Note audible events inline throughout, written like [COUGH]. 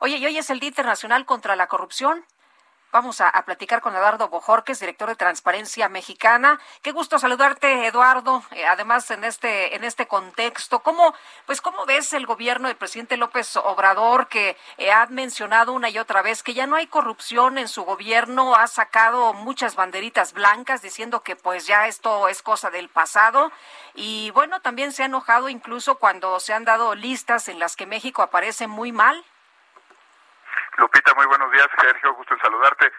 Oye, y hoy es el Día Internacional contra la Corrupción. Vamos a, platicar con Eduardo Bojorques, director de Transparencia Mexicana. Qué gusto saludarte, Eduardo. Eh, además, en este en este contexto, ¿cómo pues cómo ves el gobierno del presidente López Obrador que eh, ha mencionado una y otra vez que ya no hay corrupción en su gobierno, ha sacado muchas banderitas blancas diciendo que pues ya esto es cosa del pasado y bueno, también se ha enojado incluso cuando se han dado listas en las que México aparece muy mal? Lupita, muy buenos días. Sergio, gusto en saludarte.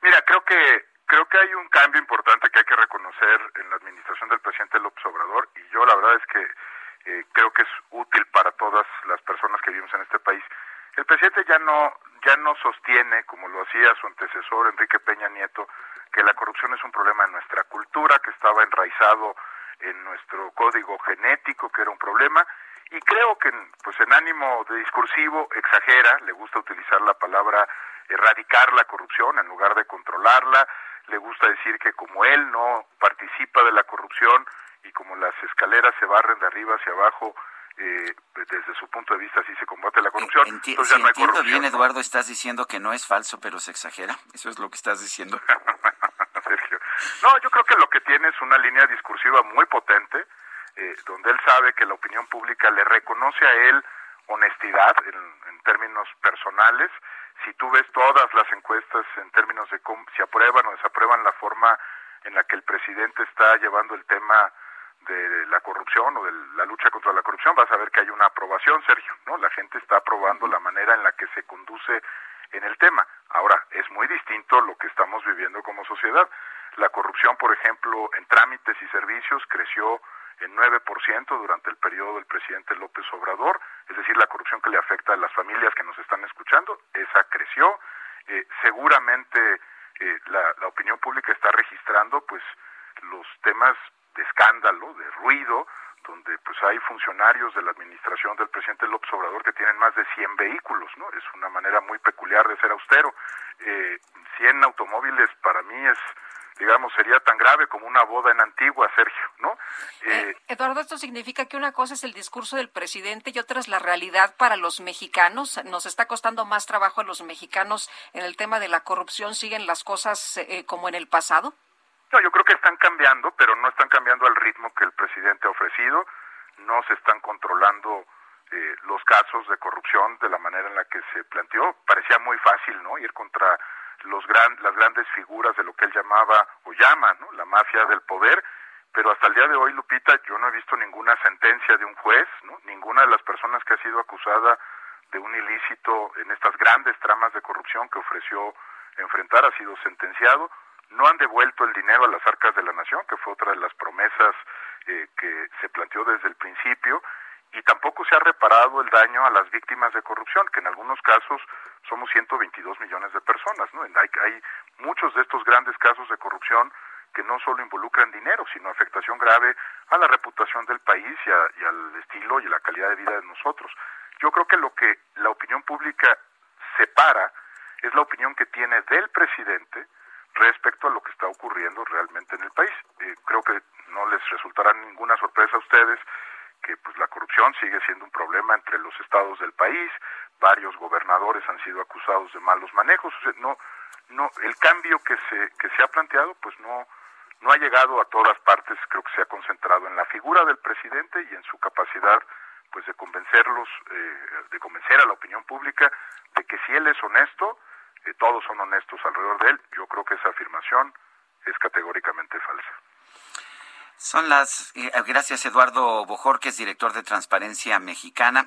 Mira, creo que creo que hay un cambio importante que hay que reconocer en la administración del presidente López Obrador y yo la verdad es que eh, creo que es útil para todas las personas que vivimos en este país. El presidente ya no ya no sostiene, como lo hacía su antecesor Enrique Peña Nieto, que la corrupción es un problema en nuestra cultura, que estaba enraizado en nuestro código genético, que era un problema, y creo que pues en ánimo de discursivo exagera, le gusta utilizar la palabra erradicar la corrupción en lugar de controlarla, le gusta decir que como él no participa de la corrupción y como las escaleras se barren de arriba hacia abajo, eh, desde su punto de vista así se combate la corrupción. Enti entonces ya si no hay entiendo corrupción, bien, Eduardo, estás diciendo que no es falso, pero se exagera. Eso es lo que estás diciendo. [LAUGHS] Sergio. No, yo creo que lo que tiene es una línea discursiva muy potente, eh, donde él sabe que la opinión pública le reconoce a él honestidad en, en, términos personales. Si tú ves todas las encuestas en términos de cómo, si aprueban o desaprueban la forma en la que el presidente está llevando el tema de la corrupción o de la lucha contra la corrupción, vas a ver que hay una aprobación, Sergio, ¿no? La gente está aprobando la manera en la que se conduce en el tema. Ahora, es muy distinto lo que estamos viviendo como sociedad. La corrupción, por ejemplo, en trámites y servicios creció en 9% durante el periodo del presidente López Obrador, es decir, la corrupción que le afecta a las familias que nos están escuchando, esa creció. Eh, seguramente eh, la, la opinión pública está registrando pues los temas de escándalo, de ruido, donde pues hay funcionarios de la administración del presidente López Obrador que tienen más de 100 vehículos, ¿no? Es una manera muy peculiar de ser austero. Eh, 100 automóviles para mí es digamos, sería tan grave como una boda en Antigua, Sergio, ¿no? Eh, eh, Eduardo, esto significa que una cosa es el discurso del presidente y otra es la realidad para los mexicanos. Nos está costando más trabajo a los mexicanos en el tema de la corrupción. ¿Siguen las cosas eh, como en el pasado? No, yo creo que están cambiando, pero no están cambiando al ritmo que el presidente ha ofrecido. No se están controlando eh, los casos de corrupción de la manera en la que se planteó. Parecía muy fácil, ¿no? Ir contra los gran, las grandes figuras de lo que él llamaba o llama, ¿no? La mafia del poder. Pero hasta el día de hoy, Lupita, yo no he visto ninguna sentencia de un juez, ¿no? Ninguna de las personas que ha sido acusada de un ilícito en estas grandes tramas de corrupción que ofreció enfrentar ha sido sentenciado no han devuelto el dinero a las arcas de la nación, que fue otra de las promesas eh, que se planteó desde el principio, y tampoco se ha reparado el daño a las víctimas de corrupción, que en algunos casos somos 122 millones de personas. ¿no? Hay, muchos de estos grandes casos de corrupción que no solo involucran dinero, sino afectación grave a la reputación del país y, a, y al estilo y a la calidad de vida de nosotros. Yo creo que lo que la opinión pública separa es la opinión que tiene del presidente, respecto a lo que está ocurriendo realmente en el país. Eh, creo que no les resultará ninguna sorpresa a ustedes que pues la corrupción sigue siendo un problema entre los estados del país, varios gobernadores han sido acusados de malos manejos, o sea, no no el cambio que se que se ha planteado pues no no ha llegado a todas partes, creo que se ha concentrado en la figura del presidente y en su capacidad pues de convencerlos, eh, de convencer a la opinión pública de que si él es honesto, que todos son honestos alrededor de él, yo creo que esa afirmación es categóricamente falsa. Son las. Eh, gracias, Eduardo Bojorques, director de Transparencia Mexicana.